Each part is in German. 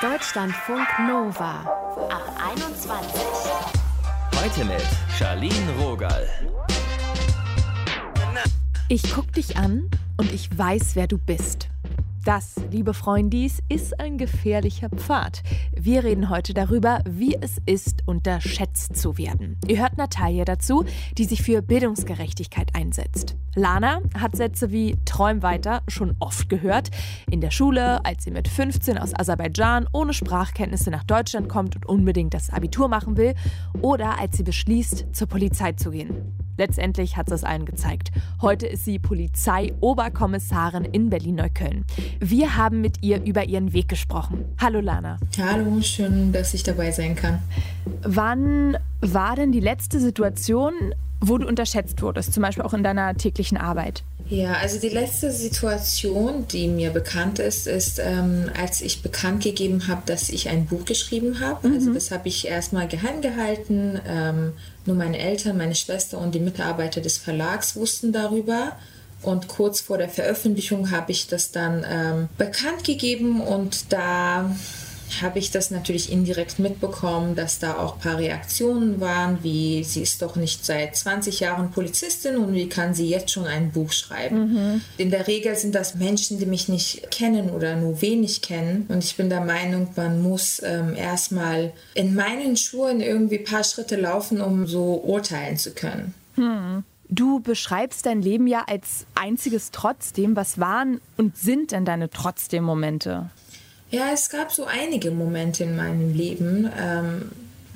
Deutschlandfunk Nova ab 21. Heute mit Charlene Rogal. Ich guck dich an und ich weiß, wer du bist. Das, liebe Freundis, ist ein gefährlicher Pfad. Wir reden heute darüber, wie es ist, unterschätzt zu werden. Ihr hört Natalia dazu, die sich für Bildungsgerechtigkeit einsetzt. Lana hat Sätze wie Träum weiter schon oft gehört. In der Schule, als sie mit 15 aus Aserbaidschan ohne Sprachkenntnisse nach Deutschland kommt und unbedingt das Abitur machen will. Oder als sie beschließt, zur Polizei zu gehen. Letztendlich hat sie es allen gezeigt. Heute ist sie Polizei-Oberkommissarin in Berlin-Neukölln. Wir haben mit ihr über ihren Weg gesprochen. Hallo Lana. Hallo, schön, dass ich dabei sein kann. Wann war denn die letzte Situation, wo du unterschätzt wurdest, zum Beispiel auch in deiner täglichen Arbeit? Ja, also die letzte Situation, die mir bekannt ist, ist, ähm, als ich bekannt gegeben habe, dass ich ein Buch geschrieben habe. Mhm. Also das habe ich erstmal geheim gehalten. Ähm, nur meine Eltern, meine Schwester und die Mitarbeiter des Verlags wussten darüber. Und kurz vor der Veröffentlichung habe ich das dann ähm, bekannt gegeben und da habe ich das natürlich indirekt mitbekommen, dass da auch ein paar Reaktionen waren, wie sie ist doch nicht seit 20 Jahren Polizistin und wie kann sie jetzt schon ein Buch schreiben. Mhm. In der Regel sind das Menschen, die mich nicht kennen oder nur wenig kennen. Und ich bin der Meinung, man muss ähm, erstmal in meinen Schuhen irgendwie ein paar Schritte laufen, um so urteilen zu können. Mhm. Du beschreibst dein Leben ja als einziges Trotzdem. Was waren und sind denn deine Trotzdem-Momente? Ja, es gab so einige Momente in meinem Leben. Ähm,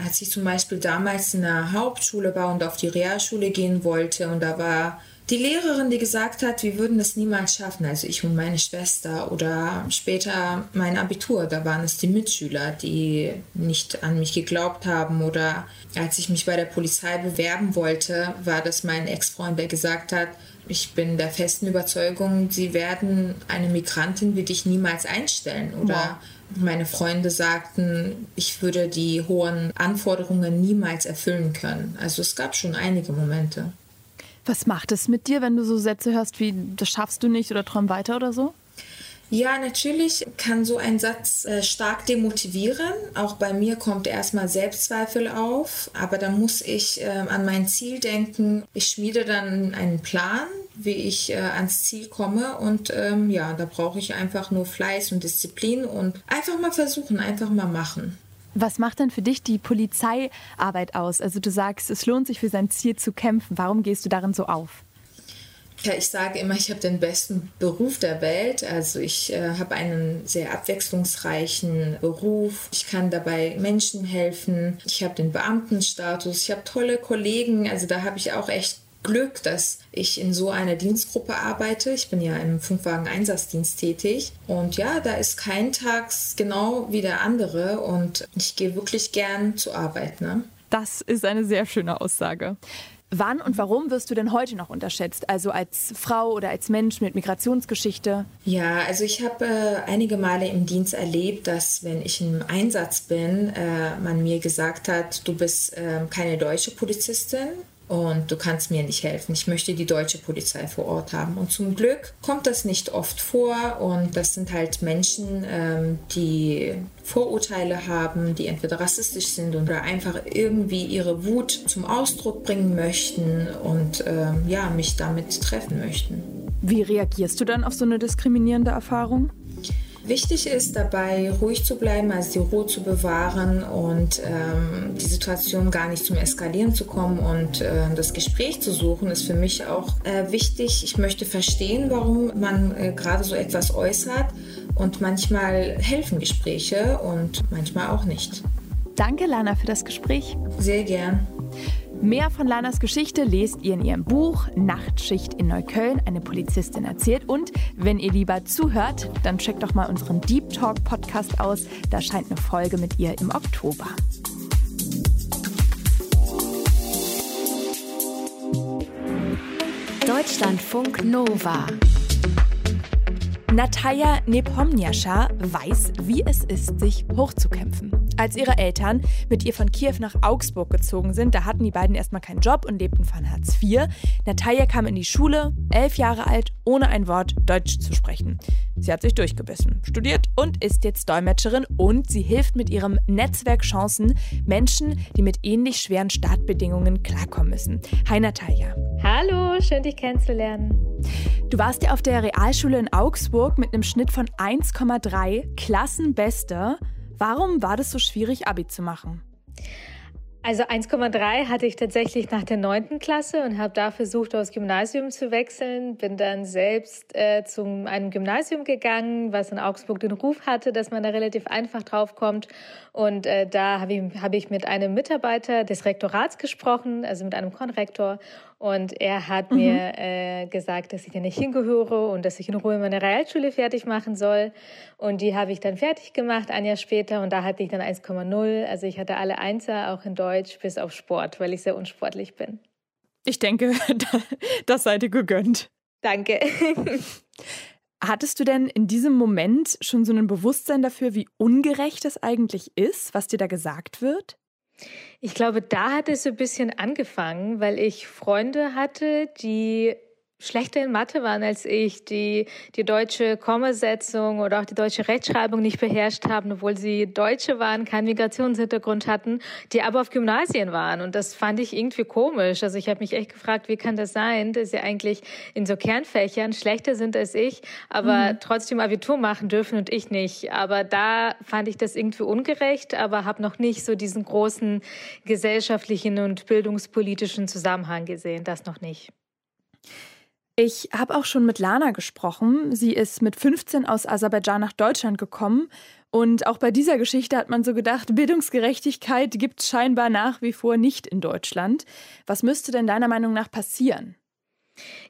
als ich zum Beispiel damals in der Hauptschule war und auf die Realschule gehen wollte und da war die Lehrerin, die gesagt hat, wir würden das niemals schaffen, also ich und meine Schwester oder später mein Abitur, da waren es die Mitschüler, die nicht an mich geglaubt haben oder als ich mich bei der Polizei bewerben wollte, war das mein Ex-Freund, der gesagt hat, ich bin der festen Überzeugung, sie werden eine Migrantin wie dich niemals einstellen. Oder ja. meine Freunde sagten, ich würde die hohen Anforderungen niemals erfüllen können. Also es gab schon einige Momente. Was macht es mit dir, wenn du so Sätze hörst wie, das schaffst du nicht oder träum weiter oder so? Ja, natürlich kann so ein Satz äh, stark demotivieren. Auch bei mir kommt erstmal Selbstzweifel auf, aber da muss ich äh, an mein Ziel denken. Ich schmiede dann einen Plan, wie ich äh, ans Ziel komme und ähm, ja, da brauche ich einfach nur Fleiß und Disziplin und einfach mal versuchen, einfach mal machen. Was macht denn für dich die Polizeiarbeit aus? Also du sagst, es lohnt sich für sein Ziel zu kämpfen. Warum gehst du darin so auf? Ja, ich sage immer, ich habe den besten Beruf der Welt. Also ich äh, habe einen sehr abwechslungsreichen Beruf. Ich kann dabei Menschen helfen. Ich habe den Beamtenstatus. Ich habe tolle Kollegen. Also da habe ich auch echt Glück, dass ich in so einer Dienstgruppe arbeite. Ich bin ja im Funkwagen-Einsatzdienst tätig. Und ja, da ist kein Tag genau wie der andere. Und ich gehe wirklich gern zur Arbeit. Ne? Das ist eine sehr schöne Aussage. Wann und warum wirst du denn heute noch unterschätzt? Also als Frau oder als Mensch mit Migrationsgeschichte? Ja, also ich habe äh, einige Male im Dienst erlebt, dass wenn ich im Einsatz bin, äh, man mir gesagt hat, du bist äh, keine deutsche Polizistin und du kannst mir nicht helfen. Ich möchte die deutsche Polizei vor Ort haben. Und zum Glück kommt das nicht oft vor und das sind halt Menschen, ähm, die Vorurteile haben, die entweder rassistisch sind oder einfach irgendwie ihre Wut zum Ausdruck bringen möchten und ähm, ja, mich damit treffen möchten. Wie reagierst du dann auf so eine diskriminierende Erfahrung? Wichtig ist dabei, ruhig zu bleiben, also die Ruhe zu bewahren und ähm, die Situation gar nicht zum Eskalieren zu kommen und äh, das Gespräch zu suchen, ist für mich auch äh, wichtig. Ich möchte verstehen, warum man äh, gerade so etwas äußert und manchmal helfen Gespräche und manchmal auch nicht. Danke, Lana, für das Gespräch. Sehr gern. Mehr von Lanas Geschichte lest ihr in ihrem Buch Nachtschicht in Neukölln, eine Polizistin erzählt. Und wenn ihr lieber zuhört, dann checkt doch mal unseren Deep Talk Podcast aus. Da scheint eine Folge mit ihr im Oktober. Deutschlandfunk Nova. Natalia Nepomniascha weiß, wie es ist, sich hochzukämpfen. Als ihre Eltern mit ihr von Kiew nach Augsburg gezogen sind, da hatten die beiden erstmal keinen Job und lebten von Hartz IV. Natalia kam in die Schule, elf Jahre alt, ohne ein Wort Deutsch zu sprechen. Sie hat sich durchgebissen, studiert und ist jetzt Dolmetscherin und sie hilft mit ihrem Netzwerk Chancen Menschen, die mit ähnlich schweren Startbedingungen klarkommen müssen. Hi Natalia. Hallo, schön dich kennenzulernen. Du warst ja auf der Realschule in Augsburg mit einem Schnitt von 1,3, Klassenbeste. Warum war das so schwierig, Abi zu machen? Also 1,3 hatte ich tatsächlich nach der 9. Klasse und habe da versucht, aufs Gymnasium zu wechseln. Bin dann selbst äh, zu einem Gymnasium gegangen, was in Augsburg den Ruf hatte, dass man da relativ einfach draufkommt. Und äh, da habe ich, hab ich mit einem Mitarbeiter des Rektorats gesprochen, also mit einem Konrektor. Und er hat mhm. mir äh, gesagt, dass ich da nicht hingehöre und dass ich in Ruhe meine Realschule fertig machen soll. Und die habe ich dann fertig gemacht, ein Jahr später. Und da hatte ich dann 1,0. Also ich hatte alle Einser, auch in Deutsch, bis auf Sport, weil ich sehr unsportlich bin. Ich denke, das seid ihr gegönnt. Danke. Hattest du denn in diesem Moment schon so ein Bewusstsein dafür, wie ungerecht es eigentlich ist, was dir da gesagt wird? Ich glaube, da hat es so ein bisschen angefangen, weil ich Freunde hatte, die schlechter in Mathe waren als ich, die die deutsche Kommasetzung oder auch die deutsche Rechtschreibung nicht beherrscht haben, obwohl sie Deutsche waren, keinen Migrationshintergrund hatten, die aber auf Gymnasien waren. Und das fand ich irgendwie komisch. Also ich habe mich echt gefragt, wie kann das sein, dass sie eigentlich in so Kernfächern schlechter sind als ich, aber mhm. trotzdem Abitur machen dürfen und ich nicht. Aber da fand ich das irgendwie ungerecht, aber habe noch nicht so diesen großen gesellschaftlichen und bildungspolitischen Zusammenhang gesehen. Das noch nicht. Ich habe auch schon mit Lana gesprochen. Sie ist mit 15 aus Aserbaidschan nach Deutschland gekommen. Und auch bei dieser Geschichte hat man so gedacht, Bildungsgerechtigkeit gibt es scheinbar nach wie vor nicht in Deutschland. Was müsste denn deiner Meinung nach passieren?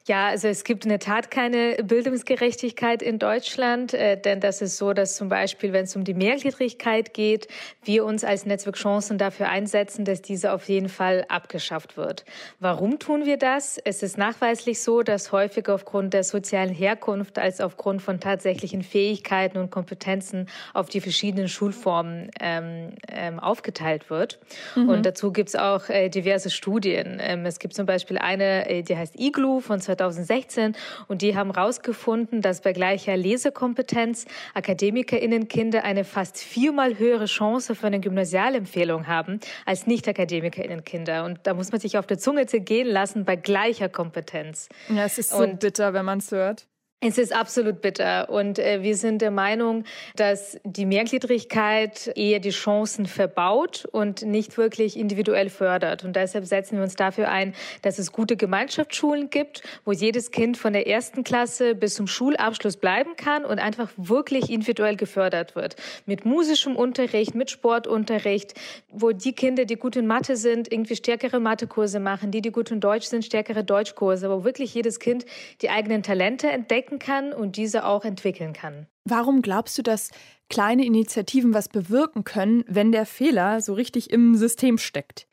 Ja, also es gibt in der Tat keine Bildungsgerechtigkeit in Deutschland, äh, denn das ist so, dass zum Beispiel, wenn es um die Mehrgliedrigkeit geht, wir uns als Netzwerk Chancen dafür einsetzen, dass diese auf jeden Fall abgeschafft wird. Warum tun wir das? Es ist nachweislich so, dass häufig aufgrund der sozialen Herkunft als aufgrund von tatsächlichen Fähigkeiten und Kompetenzen auf die verschiedenen Schulformen ähm, ähm, aufgeteilt wird. Mhm. Und dazu gibt es auch äh, diverse Studien. Ähm, es gibt zum Beispiel eine, äh, die heißt IGLU von 2016 und die haben herausgefunden, dass bei gleicher Lesekompetenz AkademikerInnenkinder eine fast viermal höhere Chance für eine Gymnasialempfehlung haben als Nicht-AkademikerInnenkinder. Und da muss man sich auf der Zunge zergehen lassen bei gleicher Kompetenz. Ja, es ist so und bitter, wenn man es hört. Es ist absolut bitter und äh, wir sind der Meinung, dass die Mehrgliedrigkeit eher die Chancen verbaut und nicht wirklich individuell fördert. Und deshalb setzen wir uns dafür ein, dass es gute Gemeinschaftsschulen gibt, wo jedes Kind von der ersten Klasse bis zum Schulabschluss bleiben kann und einfach wirklich individuell gefördert wird. Mit musischem Unterricht, mit Sportunterricht, wo die Kinder, die gut in Mathe sind, irgendwie stärkere Mathekurse machen, die, die gut in Deutsch sind, stärkere Deutschkurse, wo wirklich jedes Kind die eigenen Talente entdecken entdecken kann und diese auch entwickeln kann. Warum glaubst du, dass kleine Initiativen was bewirken können, wenn der Fehler so richtig im System steckt?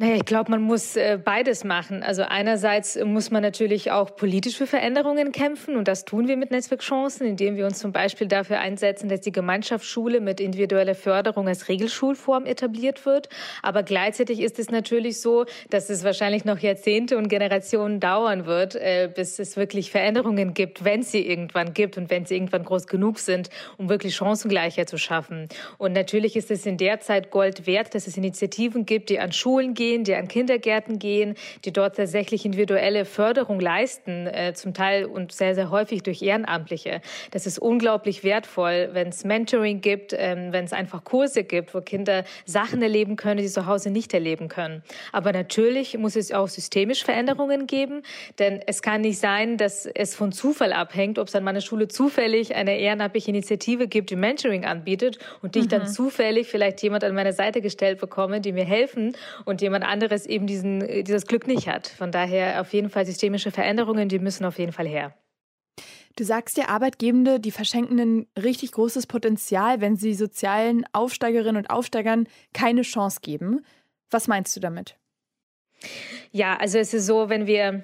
Naja, ich glaube, man muss äh, beides machen. Also einerseits muss man natürlich auch politisch für Veränderungen kämpfen und das tun wir mit Netzwerkchancen, indem wir uns zum Beispiel dafür einsetzen, dass die Gemeinschaftsschule mit individueller Förderung als Regelschulform etabliert wird. Aber gleichzeitig ist es natürlich so, dass es wahrscheinlich noch Jahrzehnte und Generationen dauern wird, äh, bis es wirklich Veränderungen gibt, wenn sie irgendwann gibt und wenn sie irgendwann groß genug sind, um wirklich Chancengleichheit zu schaffen. Und natürlich ist es in der Zeit Gold wert, dass es Initiativen gibt, die an Schulen gehen, gehen, die an Kindergärten gehen, die dort tatsächlich individuelle Förderung leisten, äh, zum Teil und sehr, sehr häufig durch Ehrenamtliche. Das ist unglaublich wertvoll, wenn es Mentoring gibt, ähm, wenn es einfach Kurse gibt, wo Kinder Sachen erleben können, die sie zu Hause nicht erleben können. Aber natürlich muss es auch systemisch Veränderungen geben, denn es kann nicht sein, dass es von Zufall abhängt, ob es an meiner Schule zufällig eine ehrenamtliche Initiative gibt, die Mentoring anbietet und die ich dann mhm. zufällig vielleicht jemand an meine Seite gestellt bekomme, die mir helfen und jemand jemand anderes eben diesen, äh, dieses Glück nicht hat. Von daher auf jeden Fall systemische Veränderungen, die müssen auf jeden Fall her. Du sagst ja, Arbeitgebende, die verschenken ein richtig großes Potenzial, wenn sie sozialen Aufsteigerinnen und Aufsteigern keine Chance geben. Was meinst du damit? Ja, also es ist so, wenn wir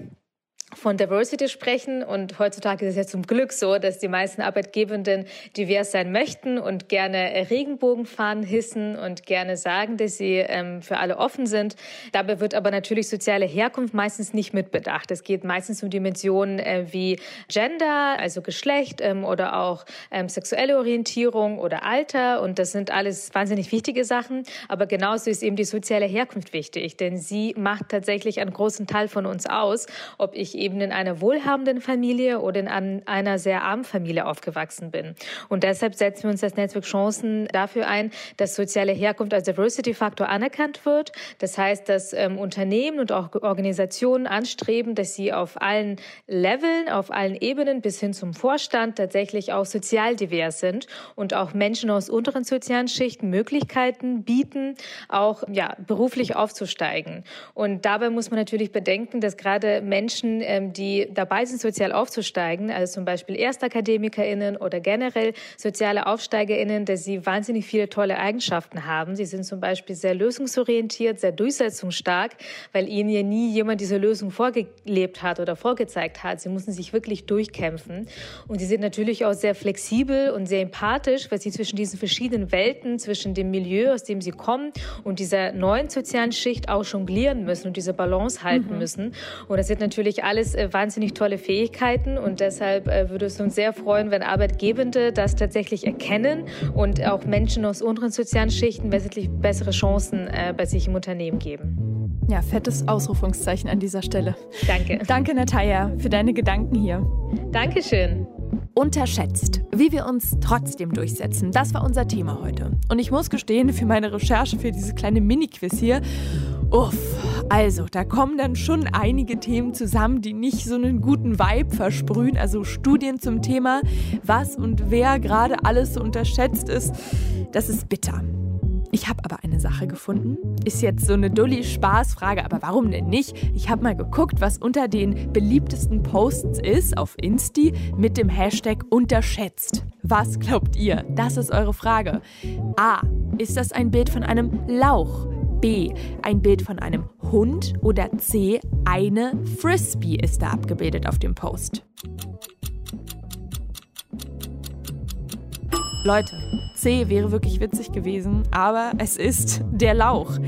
von Diversity sprechen. Und heutzutage ist es ja zum Glück so, dass die meisten Arbeitgebenden divers sein möchten und gerne Regenbogenfahnen hissen und gerne sagen, dass sie ähm, für alle offen sind. Dabei wird aber natürlich soziale Herkunft meistens nicht mitbedacht. Es geht meistens um Dimensionen äh, wie Gender, also Geschlecht ähm, oder auch ähm, sexuelle Orientierung oder Alter. Und das sind alles wahnsinnig wichtige Sachen. Aber genauso ist eben die soziale Herkunft wichtig, denn sie macht tatsächlich einen großen Teil von uns aus, ob ich eben in einer wohlhabenden Familie oder in einer sehr armen Familie aufgewachsen bin. Und deshalb setzen wir uns als Netzwerk Chancen dafür ein, dass soziale Herkunft als Diversity-Faktor anerkannt wird. Das heißt, dass ähm, Unternehmen und auch Organisationen anstreben, dass sie auf allen Leveln, auf allen Ebenen bis hin zum Vorstand tatsächlich auch sozial divers sind und auch Menschen aus unteren sozialen Schichten Möglichkeiten bieten, auch ja, beruflich aufzusteigen. Und dabei muss man natürlich bedenken, dass gerade Menschen ähm, die dabei sind, sozial aufzusteigen, also zum Beispiel ErstakademikerInnen oder generell soziale AufsteigerInnen, dass sie wahnsinnig viele tolle Eigenschaften haben. Sie sind zum Beispiel sehr lösungsorientiert, sehr durchsetzungsstark, weil ihnen ja nie jemand diese Lösung vorgelebt hat oder vorgezeigt hat. Sie mussten sich wirklich durchkämpfen. Und sie sind natürlich auch sehr flexibel und sehr empathisch, weil sie zwischen diesen verschiedenen Welten, zwischen dem Milieu, aus dem sie kommen und dieser neuen sozialen Schicht auch jonglieren müssen und diese Balance halten mhm. müssen. Und das sind natürlich alles äh, wahnsinnig tolle Fähigkeiten und deshalb äh, würde es uns sehr freuen, wenn Arbeitgebende das tatsächlich erkennen und auch Menschen aus unteren sozialen Schichten wesentlich bessere Chancen äh, bei sich im Unternehmen geben. Ja, fettes Ausrufungszeichen an dieser Stelle. Danke. Danke, Natalia, für deine Gedanken hier. Dankeschön. Unterschätzt, wie wir uns trotzdem durchsetzen. Das war unser Thema heute. Und ich muss gestehen, für meine Recherche für diese kleine Mini-Quiz hier, uff, also da kommen dann schon einige Themen zusammen, die nicht so einen guten Vibe versprühen. Also Studien zum Thema, was und wer gerade alles so unterschätzt ist, das ist bitter. Ich habe aber eine Sache gefunden. Ist jetzt so eine dulli Spaßfrage, aber warum denn nicht? Ich habe mal geguckt, was unter den beliebtesten Posts ist auf Insti mit dem Hashtag unterschätzt. Was glaubt ihr? Das ist eure Frage. A. Ist das ein Bild von einem Lauch? B. Ein Bild von einem Hund? Oder C. Eine Frisbee ist da abgebildet auf dem Post. Leute, C wäre wirklich witzig gewesen, aber es ist der Lauch.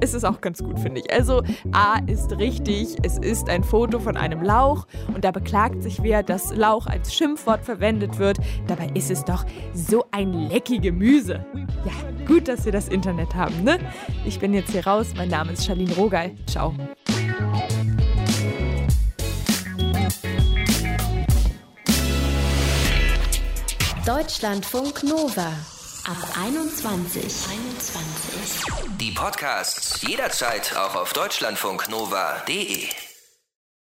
Es ist auch ganz gut, finde ich. Also A ist richtig, es ist ein Foto von einem Lauch und da beklagt sich wer, dass Lauch als Schimpfwort verwendet wird. Dabei ist es doch so ein lecky Gemüse. Ja, gut, dass wir das Internet haben, ne? Ich bin jetzt hier raus. Mein Name ist Charlene Rogal. Ciao. Deutschlandfunk Nova ab 21. 21. Die Podcasts jederzeit auch auf deutschlandfunknova.de.